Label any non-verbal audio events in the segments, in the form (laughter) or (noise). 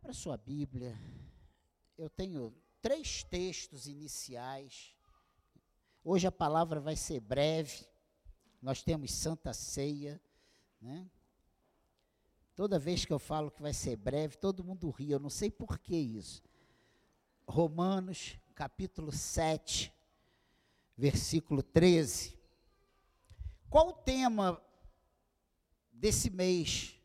Abra sua Bíblia. Eu tenho três textos iniciais. Hoje a palavra vai ser breve. Nós temos Santa Ceia, né? Toda vez que eu falo que vai ser breve, todo mundo ri. Eu não sei por que isso. Romanos, capítulo 7, versículo 13. Qual o tema desse mês?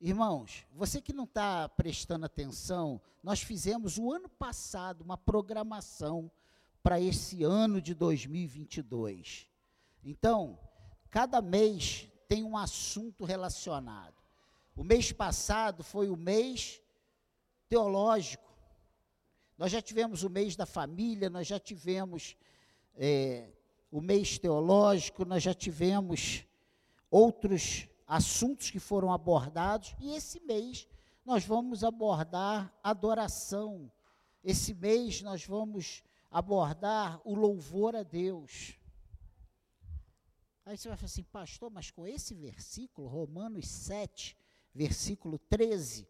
Irmãos, você que não está prestando atenção, nós fizemos o ano passado uma programação para esse ano de 2022. Então, cada mês tem um assunto relacionado. O mês passado foi o mês teológico. Nós já tivemos o mês da família, nós já tivemos é, o mês teológico, nós já tivemos outros assuntos que foram abordados, e esse mês nós vamos abordar adoração. Esse mês nós vamos abordar o louvor a Deus. Aí você vai falar assim, pastor, mas com esse versículo, Romanos 7, versículo 13,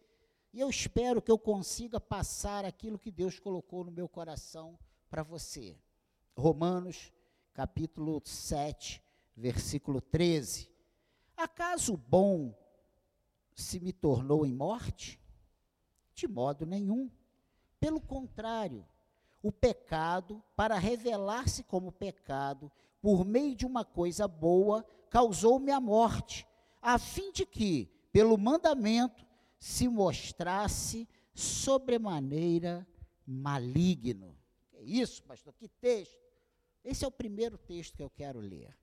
e eu espero que eu consiga passar aquilo que Deus colocou no meu coração para você. Romanos, capítulo 7, versículo 13. Acaso o bom se me tornou em morte? De modo nenhum. Pelo contrário, o pecado, para revelar-se como pecado, por meio de uma coisa boa, causou-me a morte, a fim de que, pelo mandamento, se mostrasse sobremaneira maligno. É isso, pastor, que texto? Esse é o primeiro texto que eu quero ler.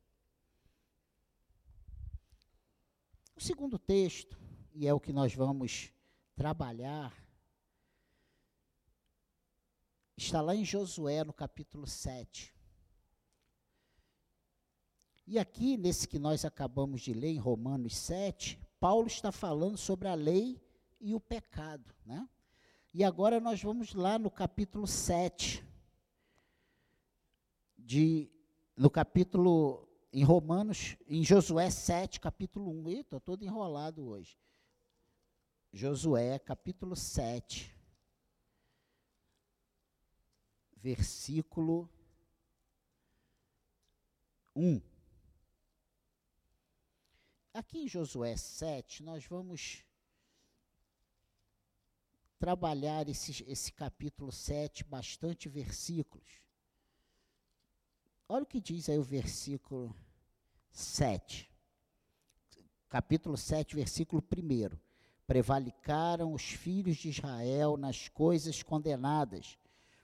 O segundo texto, e é o que nós vamos trabalhar, está lá em Josué, no capítulo 7. E aqui, nesse que nós acabamos de ler, em Romanos 7, Paulo está falando sobre a lei e o pecado, né? E agora nós vamos lá no capítulo 7, de, no capítulo em Romanos, em Josué 7, capítulo 1. Estou todo enrolado hoje. Josué, capítulo 7, versículo 1. Aqui em Josué 7, nós vamos trabalhar esse, esse capítulo 7, bastante versículos. Olha o que diz aí o versículo 7. Capítulo 7, versículo 1. Prevalicaram os filhos de Israel nas coisas condenadas,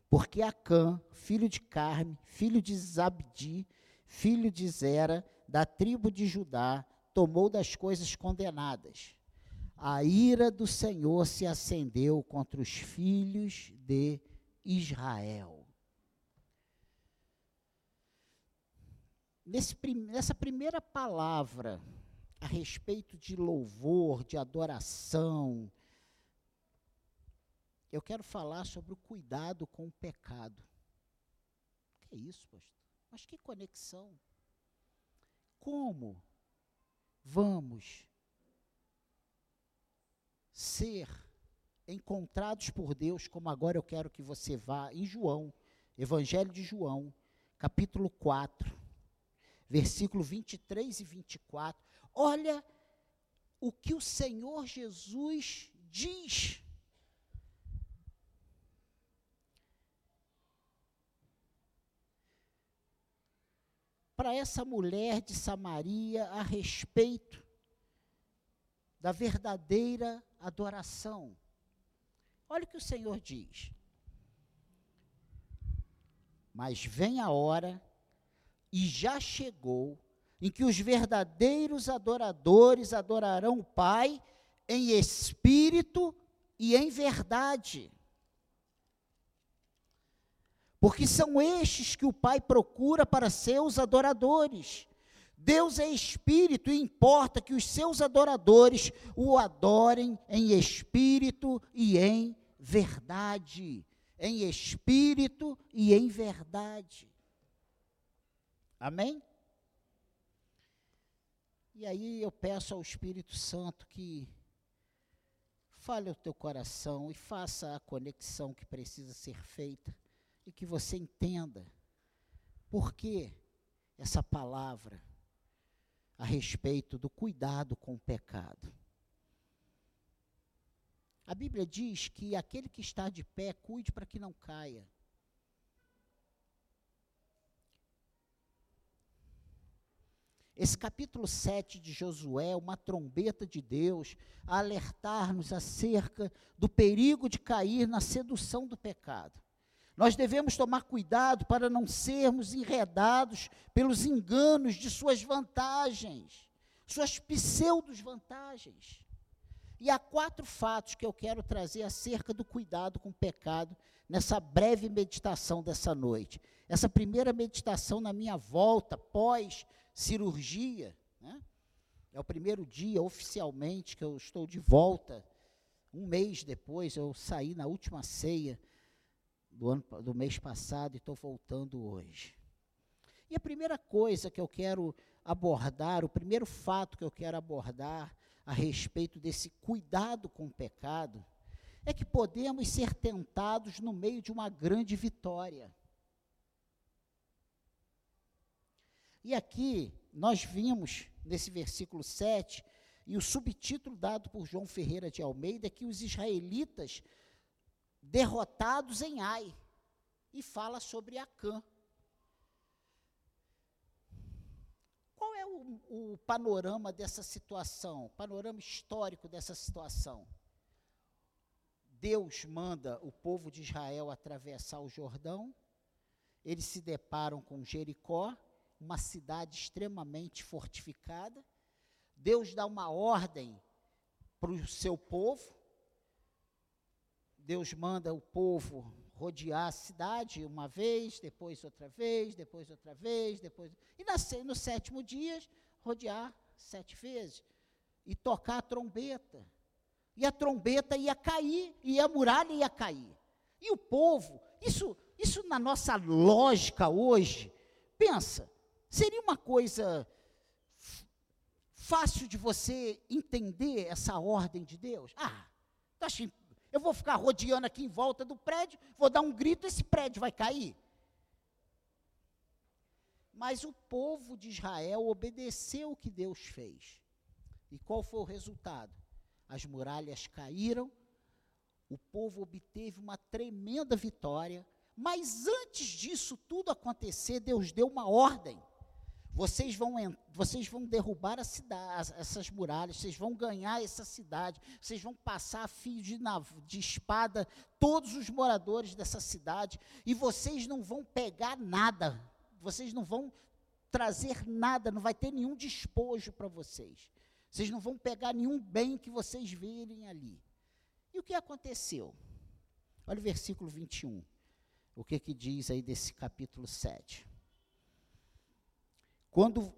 porque Acã, filho de Carme, filho de Zabdi, filho de Zera, da tribo de Judá, tomou das coisas condenadas. A ira do Senhor se acendeu contra os filhos de Israel. Nesse, nessa primeira palavra a respeito de louvor, de adoração, eu quero falar sobre o cuidado com o pecado. Que é isso, pastor? Mas que conexão? Como vamos ser encontrados por Deus, como agora eu quero que você vá em João, Evangelho de João, capítulo 4 versículo 23 e 24. Olha o que o Senhor Jesus diz. Para essa mulher de Samaria a respeito da verdadeira adoração. Olha o que o Senhor diz. Mas vem a hora e já chegou, em que os verdadeiros adoradores adorarão o Pai em espírito e em verdade. Porque são estes que o Pai procura para seus adoradores. Deus é espírito e importa que os seus adoradores o adorem em espírito e em verdade. Em espírito e em verdade. Amém? E aí eu peço ao Espírito Santo que fale ao teu coração e faça a conexão que precisa ser feita e que você entenda por que essa palavra a respeito do cuidado com o pecado. A Bíblia diz que aquele que está de pé, cuide para que não caia. Esse capítulo 7 de Josué uma trombeta de Deus a alertar-nos acerca do perigo de cair na sedução do pecado. Nós devemos tomar cuidado para não sermos enredados pelos enganos de suas vantagens, suas pseudos vantagens. E há quatro fatos que eu quero trazer acerca do cuidado com o pecado nessa breve meditação dessa noite. Essa primeira meditação na minha volta pós cirurgia, né? É o primeiro dia oficialmente que eu estou de volta. Um mês depois, eu saí na última ceia do, ano, do mês passado e estou voltando hoje. E a primeira coisa que eu quero abordar, o primeiro fato que eu quero abordar a respeito desse cuidado com o pecado, é que podemos ser tentados no meio de uma grande vitória. E aqui nós vimos nesse versículo 7, e o subtítulo dado por João Ferreira de Almeida que os israelitas derrotados em Ai, e fala sobre Acã. Qual é o, o panorama dessa situação, panorama histórico dessa situação? Deus manda o povo de Israel atravessar o Jordão, eles se deparam com Jericó, uma cidade extremamente fortificada. Deus dá uma ordem para o seu povo. Deus manda o povo rodear a cidade uma vez, depois outra vez, depois outra vez, depois. E nascer no sétimo dia, rodear sete vezes. E tocar a trombeta. E a trombeta ia cair, e a muralha ia cair. E o povo, isso, isso na nossa lógica hoje, pensa, Seria uma coisa fácil de você entender essa ordem de Deus? Ah, tá eu vou ficar rodeando aqui em volta do prédio, vou dar um grito, esse prédio vai cair. Mas o povo de Israel obedeceu o que Deus fez. E qual foi o resultado? As muralhas caíram, o povo obteve uma tremenda vitória, mas antes disso tudo acontecer, Deus deu uma ordem. Vocês vão, vocês vão derrubar a cidade, essas muralhas, vocês vão ganhar essa cidade, vocês vão passar a fio de, de espada todos os moradores dessa cidade, e vocês não vão pegar nada, vocês não vão trazer nada, não vai ter nenhum despojo para vocês. Vocês não vão pegar nenhum bem que vocês virem ali. E o que aconteceu? Olha o versículo 21. O que, que diz aí desse capítulo 7. Quando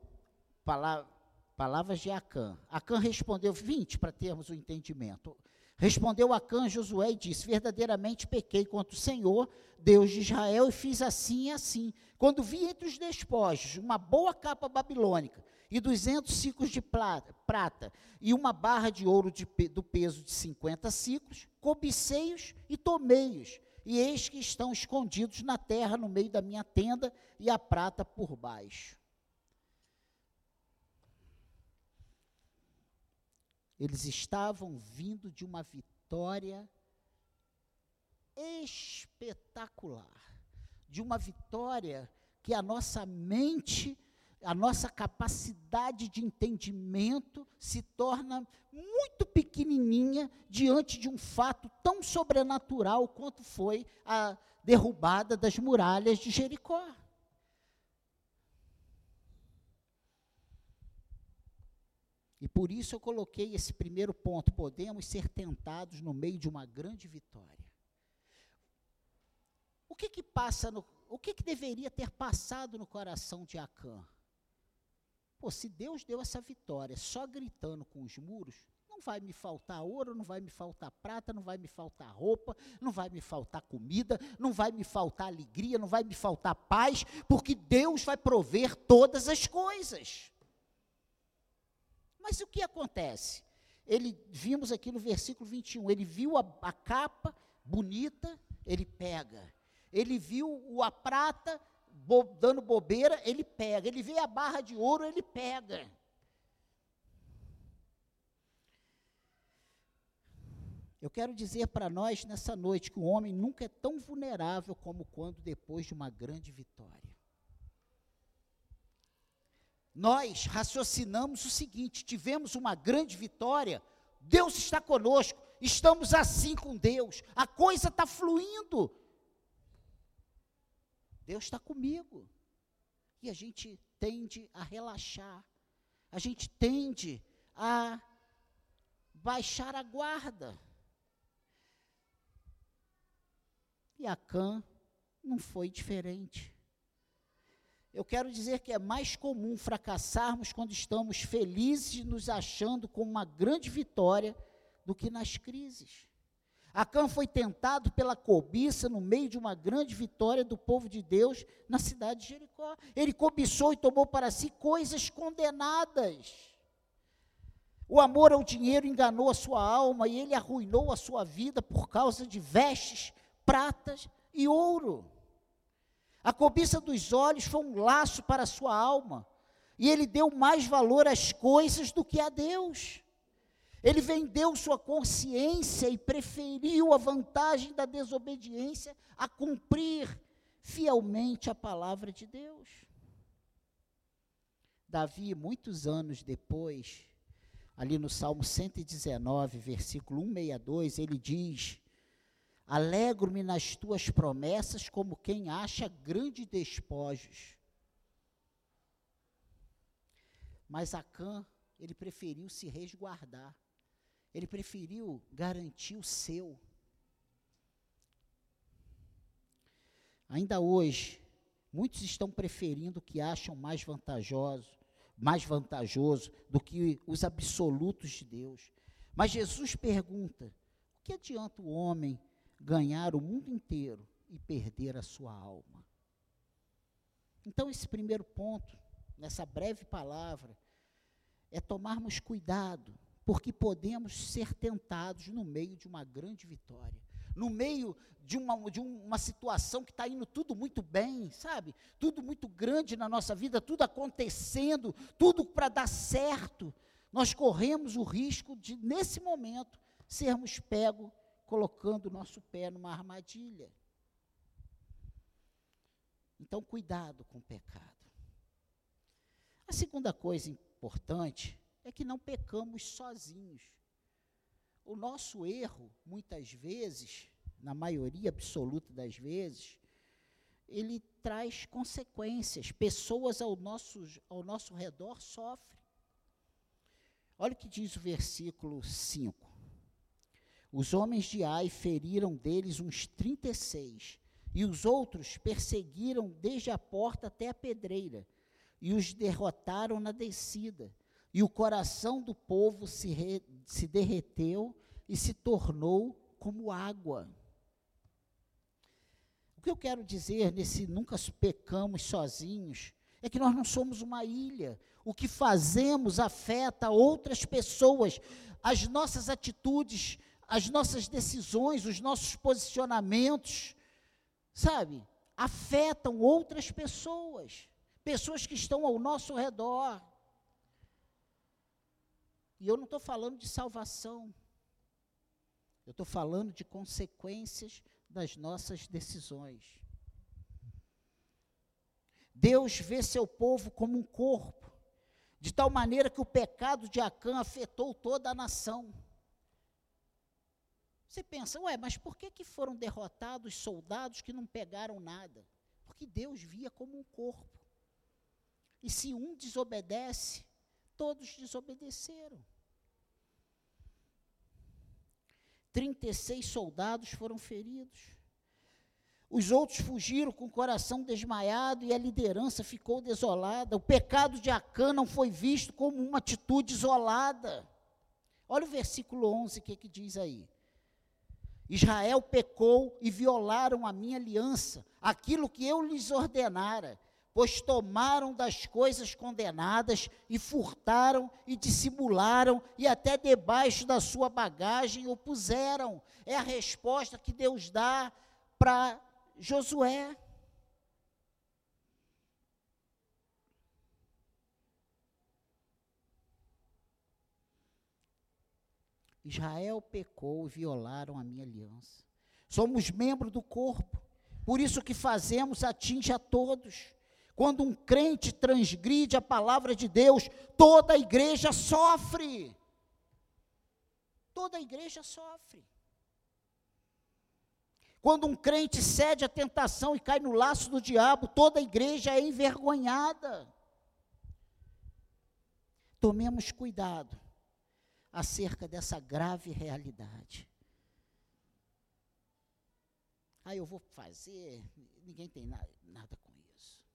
palavras de Acã, Acã respondeu 20 para termos o entendimento. Respondeu Acã Josué e disse: Verdadeiramente pequei contra o Senhor, Deus de Israel, e fiz assim e assim. Quando vi entre os despojos uma boa capa babilônica e duzentos ciclos de prata e uma barra de ouro de, do peso de cinquenta ciclos, cobicei-os e tomei-os. E eis que estão escondidos na terra no meio da minha tenda e a prata por baixo. Eles estavam vindo de uma vitória espetacular, de uma vitória que a nossa mente, a nossa capacidade de entendimento se torna muito pequenininha diante de um fato tão sobrenatural quanto foi a derrubada das muralhas de Jericó. E por isso eu coloquei esse primeiro ponto: podemos ser tentados no meio de uma grande vitória. O que que passa no, o que que deveria ter passado no coração de Acã? Pô, se Deus deu essa vitória só gritando com os muros, não vai me faltar ouro, não vai me faltar prata, não vai me faltar roupa, não vai me faltar comida, não vai me faltar alegria, não vai me faltar paz, porque Deus vai prover todas as coisas. Mas o que acontece? ele vimos aqui no versículo 21, ele viu a, a capa bonita, ele pega. Ele viu a prata bo, dando bobeira, ele pega. Ele vê a barra de ouro, ele pega. Eu quero dizer para nós nessa noite que o homem nunca é tão vulnerável como quando depois de uma grande vitória. Nós raciocinamos o seguinte: tivemos uma grande vitória, Deus está conosco, estamos assim com Deus, a coisa está fluindo. Deus está comigo. E a gente tende a relaxar, a gente tende a baixar a guarda. E a Cã não foi diferente. Eu quero dizer que é mais comum fracassarmos quando estamos felizes, nos achando com uma grande vitória, do que nas crises. Acã foi tentado pela cobiça no meio de uma grande vitória do povo de Deus na cidade de Jericó. Ele cobiçou e tomou para si coisas condenadas. O amor ao dinheiro enganou a sua alma e ele arruinou a sua vida por causa de vestes, pratas e ouro. A cobiça dos olhos foi um laço para a sua alma, e ele deu mais valor às coisas do que a Deus. Ele vendeu sua consciência e preferiu a vantagem da desobediência a cumprir fielmente a palavra de Deus. Davi, muitos anos depois, ali no Salmo 119, versículo 162, ele diz: Alegro-me nas tuas promessas, como quem acha grandes despojos. Mas Acã, ele preferiu se resguardar. Ele preferiu garantir o seu. Ainda hoje, muitos estão preferindo o que acham mais vantajoso, mais vantajoso do que os absolutos de Deus. Mas Jesus pergunta: o que adianta o homem ganhar o mundo inteiro e perder a sua alma. Então, esse primeiro ponto, nessa breve palavra, é tomarmos cuidado, porque podemos ser tentados no meio de uma grande vitória, no meio de uma, de uma situação que está indo tudo muito bem, sabe? Tudo muito grande na nossa vida, tudo acontecendo, tudo para dar certo. Nós corremos o risco de, nesse momento, sermos pegos colocando o nosso pé numa armadilha. Então, cuidado com o pecado. A segunda coisa importante é que não pecamos sozinhos. O nosso erro, muitas vezes, na maioria absoluta das vezes, ele traz consequências. Pessoas ao nosso, ao nosso redor sofrem. Olha o que diz o versículo 5. Os homens de Ai feriram deles uns trinta e seis, e os outros perseguiram desde a porta até a pedreira, e os derrotaram na descida. E o coração do povo se, re, se derreteu e se tornou como água. O que eu quero dizer nesse nunca pecamos sozinhos é que nós não somos uma ilha. O que fazemos afeta outras pessoas. As nossas atitudes as nossas decisões, os nossos posicionamentos, sabe, afetam outras pessoas, pessoas que estão ao nosso redor. E eu não estou falando de salvação, eu estou falando de consequências das nossas decisões. Deus vê seu povo como um corpo, de tal maneira que o pecado de Acã afetou toda a nação. Você pensa, ué, mas por que, que foram derrotados soldados que não pegaram nada? Porque Deus via como um corpo. E se um desobedece, todos desobedeceram. 36 soldados foram feridos. Os outros fugiram com o coração desmaiado e a liderança ficou desolada. O pecado de Acã não foi visto como uma atitude isolada. Olha o versículo 11, o que, que diz aí. Israel pecou e violaram a minha aliança, aquilo que eu lhes ordenara. pois tomaram das coisas condenadas e furtaram e dissimularam e até debaixo da sua bagagem o puseram. É a resposta que Deus dá para Josué. Israel pecou e violaram a minha aliança. Somos membros do corpo, por isso o que fazemos atinge a todos. Quando um crente transgride a palavra de Deus, toda a igreja sofre. Toda a igreja sofre. Quando um crente cede à tentação e cai no laço do diabo, toda a igreja é envergonhada. Tomemos cuidado acerca dessa grave realidade. Ah, eu vou fazer, ninguém tem nada, nada com isso.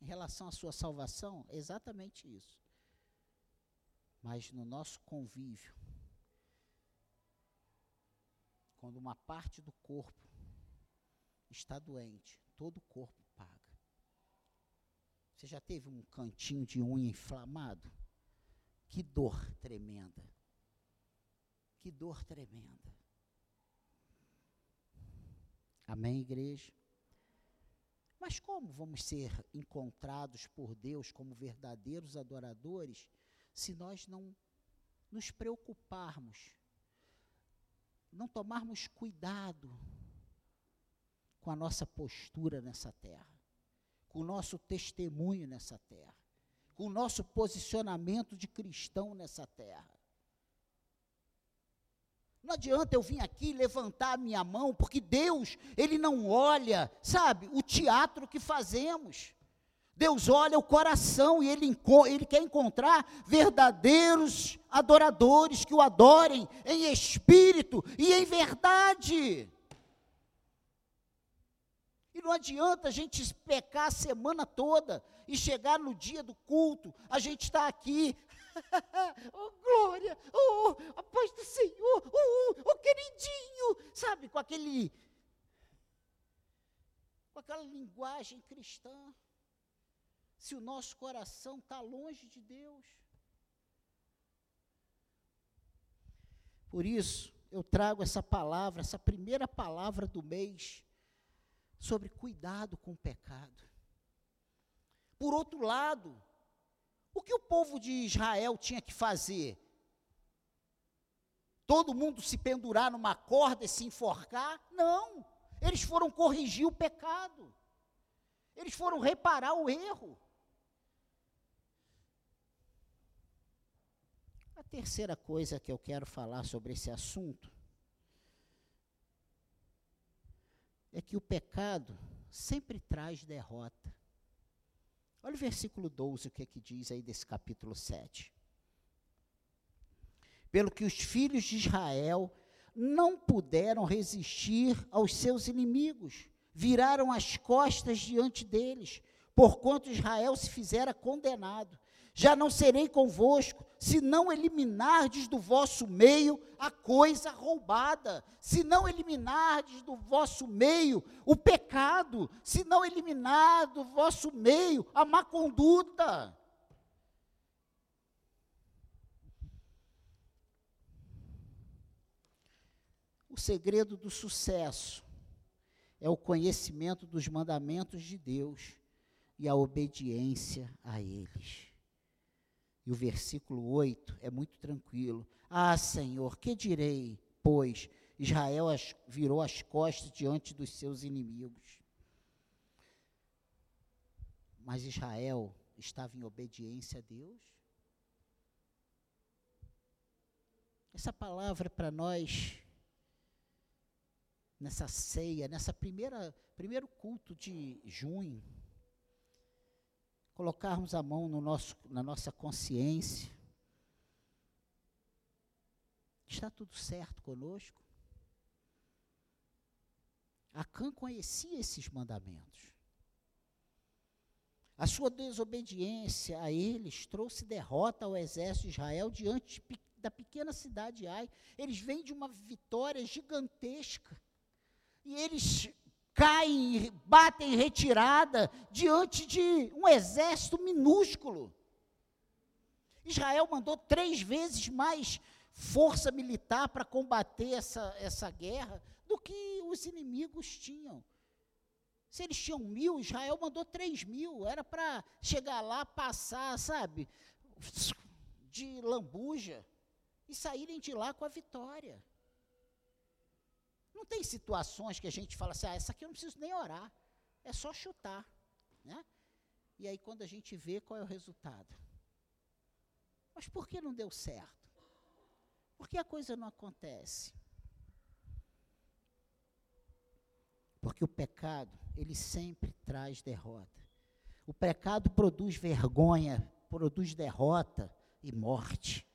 Em relação à sua salvação, é exatamente isso. Mas no nosso convívio, quando uma parte do corpo está doente, todo o corpo paga. Você já teve um cantinho de unha inflamado? Que dor tremenda. Que dor tremenda. Amém, igreja? Mas como vamos ser encontrados por Deus como verdadeiros adoradores se nós não nos preocuparmos, não tomarmos cuidado com a nossa postura nessa terra, com o nosso testemunho nessa terra, com o nosso posicionamento de cristão nessa terra? Não adianta eu vir aqui levantar a minha mão, porque Deus, Ele não olha, sabe, o teatro que fazemos. Deus olha o coração e ele, ele quer encontrar verdadeiros adoradores que o adorem em espírito e em verdade. E não adianta a gente pecar a semana toda e chegar no dia do culto, a gente está aqui, (laughs) oh, glória! Oh, a paz do Senhor! Oh, oh, queridinho! Sabe, com aquele. com aquela linguagem cristã. Se o nosso coração está longe de Deus. Por isso, eu trago essa palavra, essa primeira palavra do mês, sobre cuidado com o pecado. Por outro lado, o que o povo de Israel tinha que fazer? Todo mundo se pendurar numa corda e se enforcar? Não. Eles foram corrigir o pecado. Eles foram reparar o erro. A terceira coisa que eu quero falar sobre esse assunto é que o pecado sempre traz derrota. Olha o versículo 12, o que é que diz aí desse capítulo 7. Pelo que os filhos de Israel não puderam resistir aos seus inimigos, viraram as costas diante deles, porquanto Israel se fizera condenado. Já não serei convosco, se não eliminardes do vosso meio a coisa roubada, se não eliminardes do vosso meio o pecado, se não eliminar do vosso meio a má conduta. O segredo do sucesso é o conhecimento dos mandamentos de Deus e a obediência a eles. E o versículo 8 é muito tranquilo. Ah, Senhor, que direi, pois Israel as, virou as costas diante dos seus inimigos. Mas Israel estava em obediência a Deus? Essa palavra para nós, nessa ceia, nessa primeira primeiro culto de junho, colocarmos a mão no nosso, na nossa consciência. Está tudo certo conosco? Acã conhecia esses mandamentos. A sua desobediência a eles trouxe derrota ao exército de Israel diante da pequena cidade de Ai. Eles vêm de uma vitória gigantesca. E eles caem, batem retirada diante de um exército minúsculo. Israel mandou três vezes mais força militar para combater essa, essa guerra do que os inimigos tinham. Se eles tinham mil, Israel mandou três mil. Era para chegar lá, passar, sabe, de lambuja e saírem de lá com a vitória. Não tem situações que a gente fala assim, ah, essa aqui eu não preciso nem orar, é só chutar, né? E aí quando a gente vê qual é o resultado. Mas por que não deu certo? Por que a coisa não acontece? Porque o pecado, ele sempre traz derrota. O pecado produz vergonha, produz derrota e morte.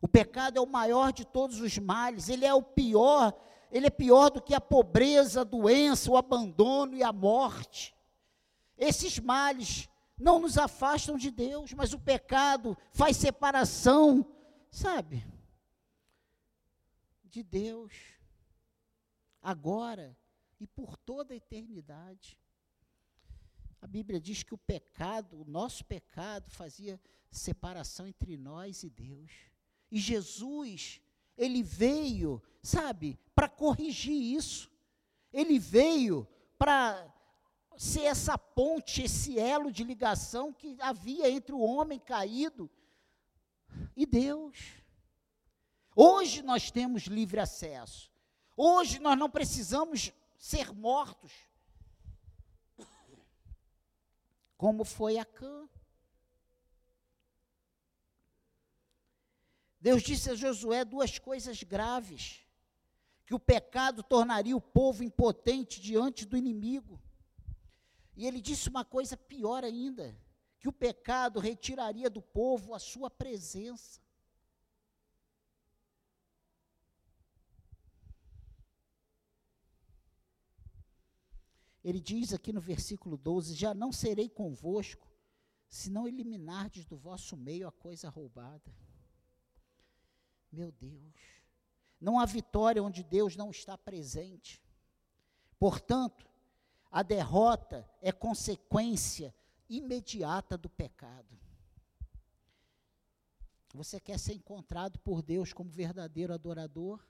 O pecado é o maior de todos os males, ele é o pior, ele é pior do que a pobreza, a doença, o abandono e a morte. Esses males não nos afastam de Deus, mas o pecado faz separação, sabe? De Deus. Agora e por toda a eternidade. A Bíblia diz que o pecado, o nosso pecado, fazia separação entre nós e Deus. E Jesus, ele veio, sabe, para corrigir isso. Ele veio para ser essa ponte, esse elo de ligação que havia entre o homem caído e Deus. Hoje nós temos livre acesso. Hoje nós não precisamos ser mortos. Como foi Acã. Deus disse a Josué duas coisas graves: que o pecado tornaria o povo impotente diante do inimigo. E ele disse uma coisa pior ainda: que o pecado retiraria do povo a sua presença. Ele diz aqui no versículo 12: Já não serei convosco, se não eliminardes do vosso meio a coisa roubada. Meu Deus, não há vitória onde Deus não está presente. Portanto, a derrota é consequência imediata do pecado. Você quer ser encontrado por Deus como verdadeiro adorador?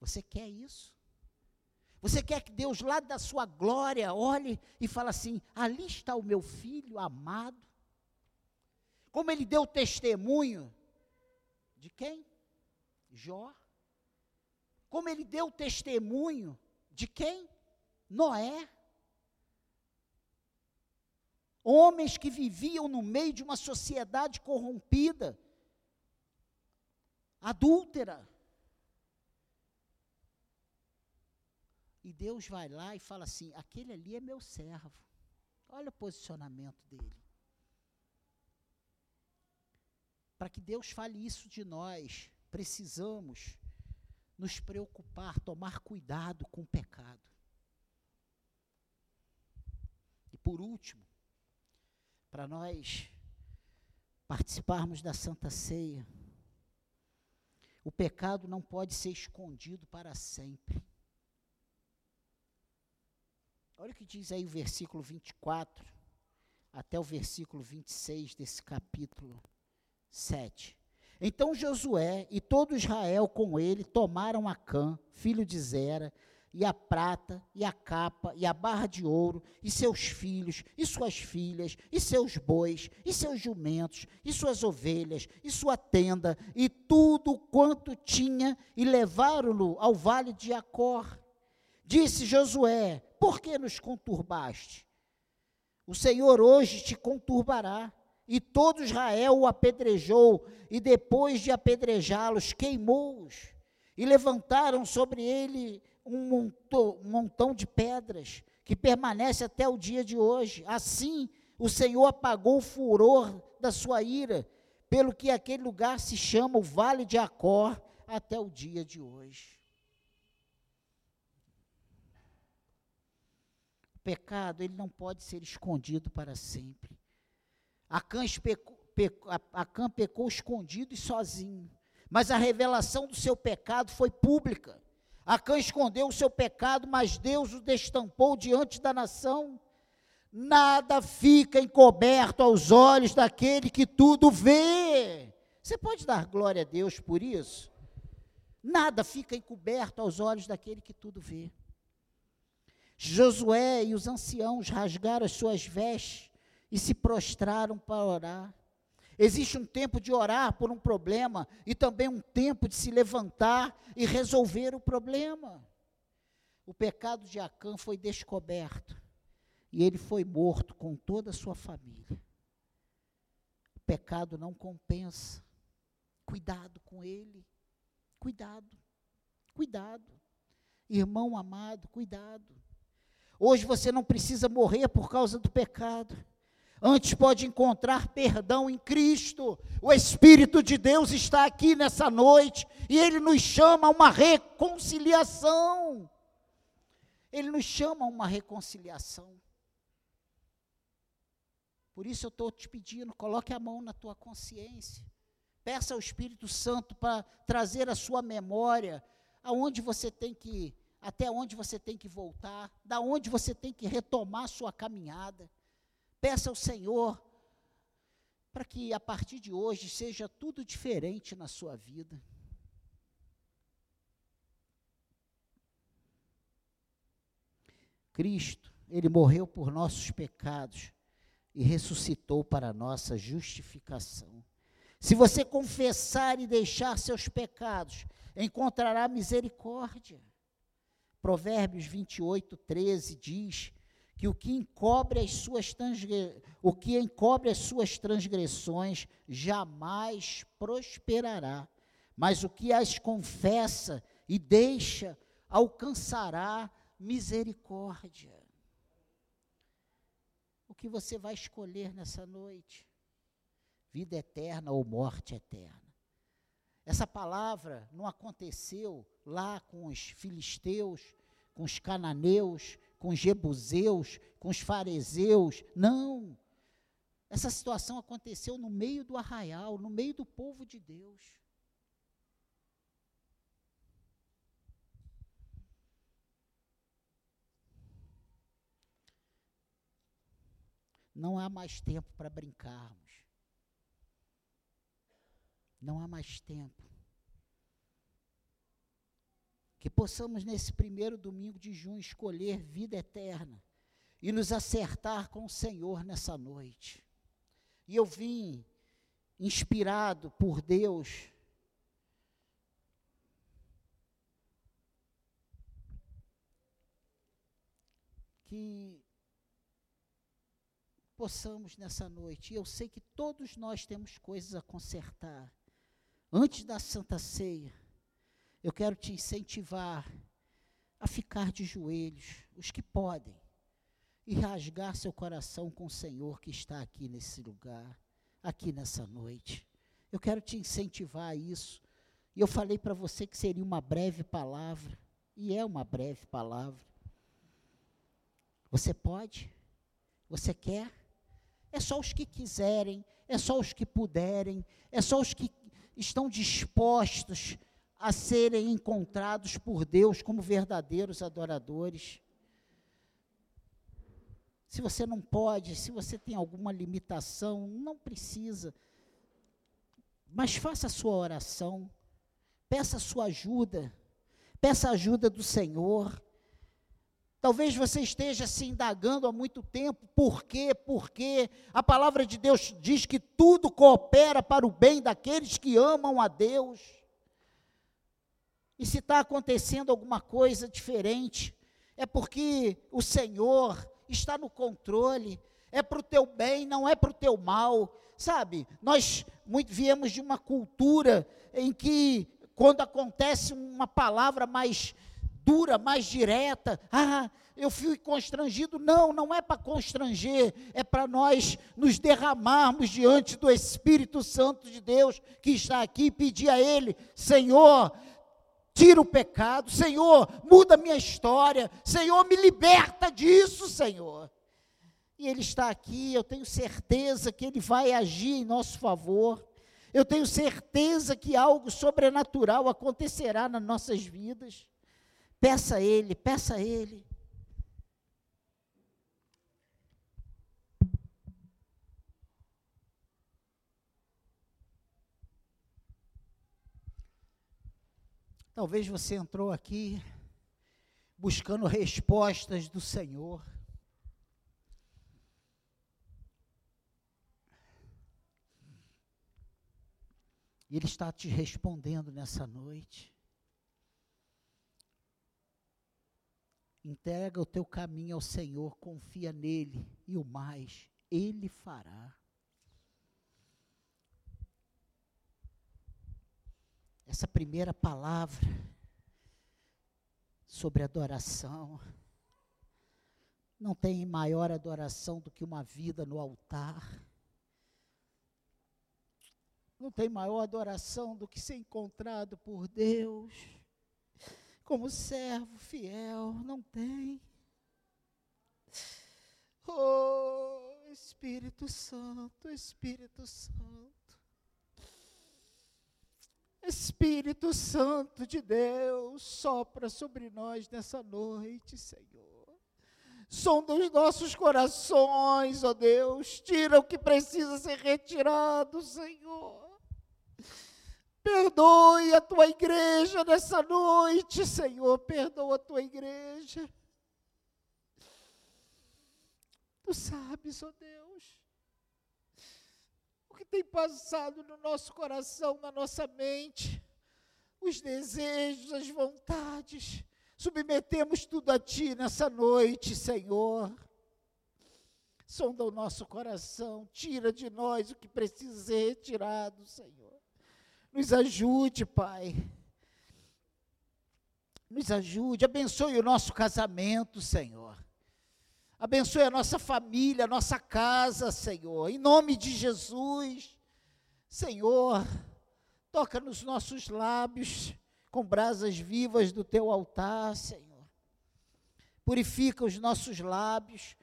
Você quer isso? Você quer que Deus, lá da sua glória, olhe e fale assim: ali está o meu filho amado. Como ele deu testemunho de quem? Jó. Como ele deu testemunho de quem? Noé. Homens que viviam no meio de uma sociedade corrompida, adúltera. E Deus vai lá e fala assim: aquele ali é meu servo. Olha o posicionamento dele. Para que Deus fale isso de nós, precisamos nos preocupar, tomar cuidado com o pecado. E por último, para nós participarmos da Santa Ceia, o pecado não pode ser escondido para sempre. Olha o que diz aí o versículo 24 até o versículo 26 desse capítulo 7. Então Josué e todo Israel com ele tomaram Acã, filho de Zera, e a prata, e a capa, e a barra de ouro, e seus filhos, e suas filhas, e seus bois, e seus jumentos, e suas ovelhas, e sua tenda, e tudo quanto tinha, e levaram-no ao vale de Acor. Disse Josué: por que nos conturbaste? O Senhor hoje te conturbará. E todo Israel o apedrejou, e depois de apedrejá-los, queimou-os. E levantaram sobre ele um montão, de pedras, que permanece até o dia de hoje. Assim, o Senhor apagou o furor da sua ira, pelo que aquele lugar se chama o Vale de Acor, até o dia de hoje. pecado, ele não pode ser escondido para sempre. Pecou, Acã pecou escondido e sozinho, mas a revelação do seu pecado foi pública. Acã escondeu o seu pecado, mas Deus o destampou diante da nação. Nada fica encoberto aos olhos daquele que tudo vê. Você pode dar glória a Deus por isso? Nada fica encoberto aos olhos daquele que tudo vê. Josué e os anciãos rasgaram as suas vestes e se prostraram para orar. Existe um tempo de orar por um problema e também um tempo de se levantar e resolver o problema. O pecado de Acã foi descoberto e ele foi morto com toda a sua família. O pecado não compensa. Cuidado com ele. Cuidado. Cuidado. Irmão amado, cuidado. Hoje você não precisa morrer por causa do pecado. Antes pode encontrar perdão em Cristo. O Espírito de Deus está aqui nessa noite e ele nos chama a uma reconciliação. Ele nos chama a uma reconciliação. Por isso eu estou te pedindo, coloque a mão na tua consciência. Peça ao Espírito Santo para trazer a sua memória aonde você tem que, até onde você tem que voltar, da onde você tem que retomar a sua caminhada. Peça ao Senhor para que a partir de hoje seja tudo diferente na sua vida. Cristo, ele morreu por nossos pecados e ressuscitou para nossa justificação. Se você confessar e deixar seus pecados, encontrará misericórdia. Provérbios 28, 13 diz: que o que encobre as suas, o que encobre as suas transgressões jamais prosperará, mas o que as confessa e deixa alcançará misericórdia. O que você vai escolher nessa noite? Vida eterna ou morte eterna? Essa palavra não aconteceu lá com os filisteus, com os cananeus, com os jebuseus, com os fariseus. Não. Essa situação aconteceu no meio do arraial, no meio do povo de Deus. Não há mais tempo para brincarmos. Não há mais tempo que possamos nesse primeiro domingo de junho escolher vida eterna e nos acertar com o Senhor nessa noite. E eu vim inspirado por Deus que possamos nessa noite, e eu sei que todos nós temos coisas a consertar, antes da Santa Ceia, eu quero te incentivar a ficar de joelhos, os que podem, e rasgar seu coração com o Senhor que está aqui nesse lugar, aqui nessa noite. Eu quero te incentivar a isso. E eu falei para você que seria uma breve palavra, e é uma breve palavra. Você pode? Você quer? É só os que quiserem, é só os que puderem, é só os que estão dispostos a serem encontrados por Deus como verdadeiros adoradores. Se você não pode, se você tem alguma limitação, não precisa. Mas faça a sua oração, peça a sua ajuda, peça a ajuda do Senhor. Talvez você esteja se indagando há muito tempo, por quê, por quê? A palavra de Deus diz que tudo coopera para o bem daqueles que amam a Deus. E se está acontecendo alguma coisa diferente, é porque o Senhor está no controle, é para o teu bem, não é para o teu mal. Sabe, nós muito, viemos de uma cultura em que, quando acontece uma palavra mais dura, mais direta, ah, eu fui constrangido. Não, não é para constranger, é para nós nos derramarmos diante do Espírito Santo de Deus que está aqui e pedir a Ele: Senhor, tira o pecado, Senhor, muda minha história, Senhor, me liberta disso, Senhor. E Ele está aqui, eu tenho certeza que Ele vai agir em nosso favor, eu tenho certeza que algo sobrenatural acontecerá nas nossas vidas. Peça a Ele, peça a Ele. Talvez você entrou aqui buscando respostas do Senhor. E Ele está te respondendo nessa noite. Entrega o teu caminho ao Senhor, confia nele e o mais Ele fará. Essa primeira palavra sobre adoração. Não tem maior adoração do que uma vida no altar. Não tem maior adoração do que ser encontrado por Deus como servo fiel. Não tem. Oh, Espírito Santo, Espírito Santo. Espírito Santo de Deus, sopra sobre nós nessa noite, Senhor. Sonda os nossos corações, ó Deus, tira o que precisa ser retirado, Senhor. Perdoe a tua igreja nessa noite, Senhor, perdoa a tua igreja. Tu sabes, ó Deus, tem passado no nosso coração, na nossa mente, os desejos, as vontades. Submetemos tudo a Ti nessa noite, Senhor. Sonda o nosso coração, tira de nós o que precisa ser retirado, Senhor. Nos ajude, Pai. Nos ajude, abençoe o nosso casamento, Senhor. Abençoe a nossa família, a nossa casa, Senhor. Em nome de Jesus. Senhor, toca nos nossos lábios com brasas vivas do teu altar, Senhor. Purifica os nossos lábios.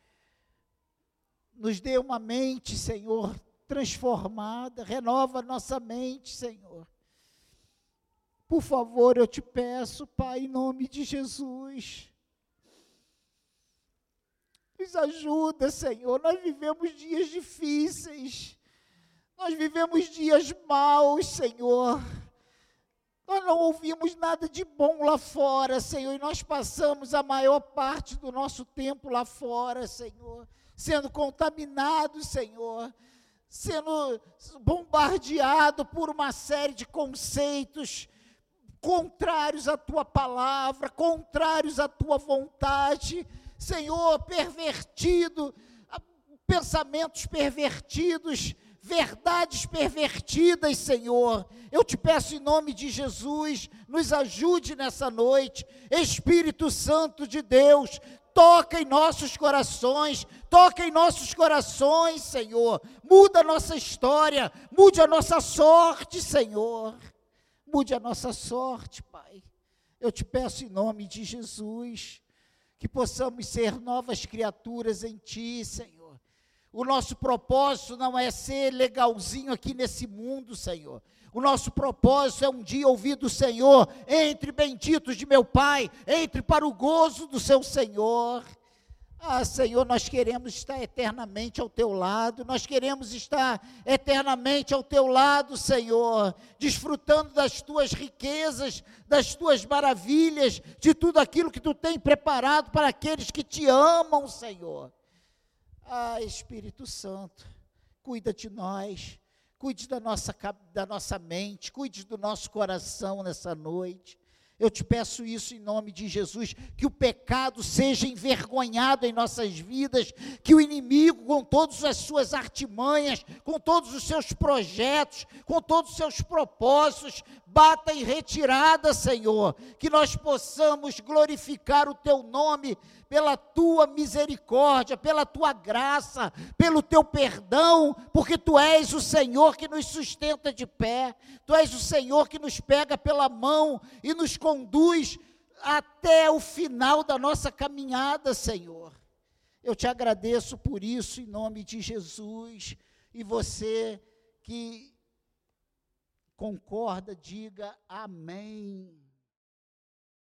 Nos dê uma mente, Senhor, transformada. Renova nossa mente, Senhor. Por favor, eu te peço, Pai, em nome de Jesus nos ajuda, Senhor. Nós vivemos dias difíceis. Nós vivemos dias maus, Senhor. Nós não ouvimos nada de bom lá fora, Senhor, e nós passamos a maior parte do nosso tempo lá fora, Senhor, sendo contaminados, Senhor, sendo bombardeado por uma série de conceitos contrários à tua palavra, contrários à tua vontade. Senhor, pervertido, pensamentos pervertidos, verdades pervertidas, Senhor. Eu te peço em nome de Jesus, nos ajude nessa noite. Espírito Santo de Deus, toca em nossos corações, toca em nossos corações, Senhor. Muda a nossa história, mude a nossa sorte, Senhor. Mude a nossa sorte, Pai. Eu te peço em nome de Jesus que possamos ser novas criaturas em Ti, Senhor. O nosso propósito não é ser legalzinho aqui nesse mundo, Senhor. O nosso propósito é um dia ouvir do Senhor, entre benditos de meu Pai, entre para o gozo do seu Senhor. Ah, Senhor, nós queremos estar eternamente ao teu lado, nós queremos estar eternamente ao teu lado, Senhor, desfrutando das tuas riquezas, das tuas maravilhas, de tudo aquilo que tu tem preparado para aqueles que te amam, Senhor. Ah, Espírito Santo, cuida de nós, cuide da nossa, da nossa mente, cuide do nosso coração nessa noite. Eu te peço isso em nome de Jesus, que o pecado seja envergonhado em nossas vidas, que o inimigo, com todas as suas artimanhas, com todos os seus projetos, com todos os seus propósitos, bata em retirada, Senhor, que nós possamos glorificar o teu nome pela tua misericórdia, pela tua graça, pelo teu perdão, porque tu és o Senhor que nos sustenta de pé, tu és o Senhor que nos pega pela mão e nos conduz até o final da nossa caminhada, Senhor. Eu te agradeço por isso em nome de Jesus. E você que concorda, diga amém.